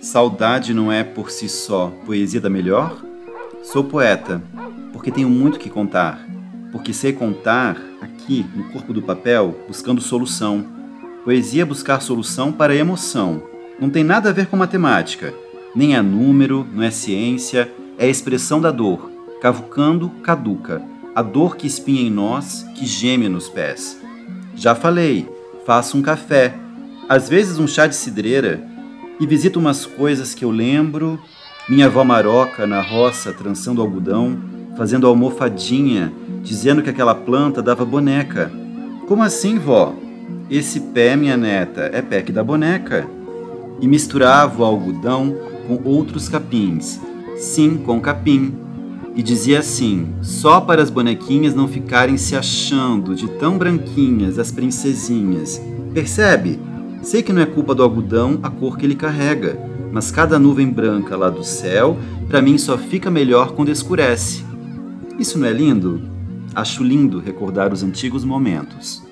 Saudade não é por si só poesia da melhor? Sou poeta, porque tenho muito que contar, porque sei contar aqui no corpo do papel, buscando solução. Poesia é buscar solução para a emoção. Não tem nada a ver com matemática, nem é número, não é ciência, é a expressão da dor, cavucando caduca, a dor que espinha em nós, que geme nos pés. Já falei, faço um café, às vezes um chá de cidreira, e visito umas coisas que eu lembro, minha avó Maroca na roça trançando algodão, fazendo almofadinha, dizendo que aquela planta dava boneca. Como assim, vó? Esse pé, minha neta, é pé que dá boneca. E misturava o algodão com outros capins. Sim, com capim. E dizia assim: só para as bonequinhas não ficarem se achando de tão branquinhas as princesinhas. Percebe? Sei que não é culpa do algodão a cor que ele carrega, mas cada nuvem branca lá do céu, para mim só fica melhor quando escurece. Isso não é lindo? Acho lindo recordar os antigos momentos.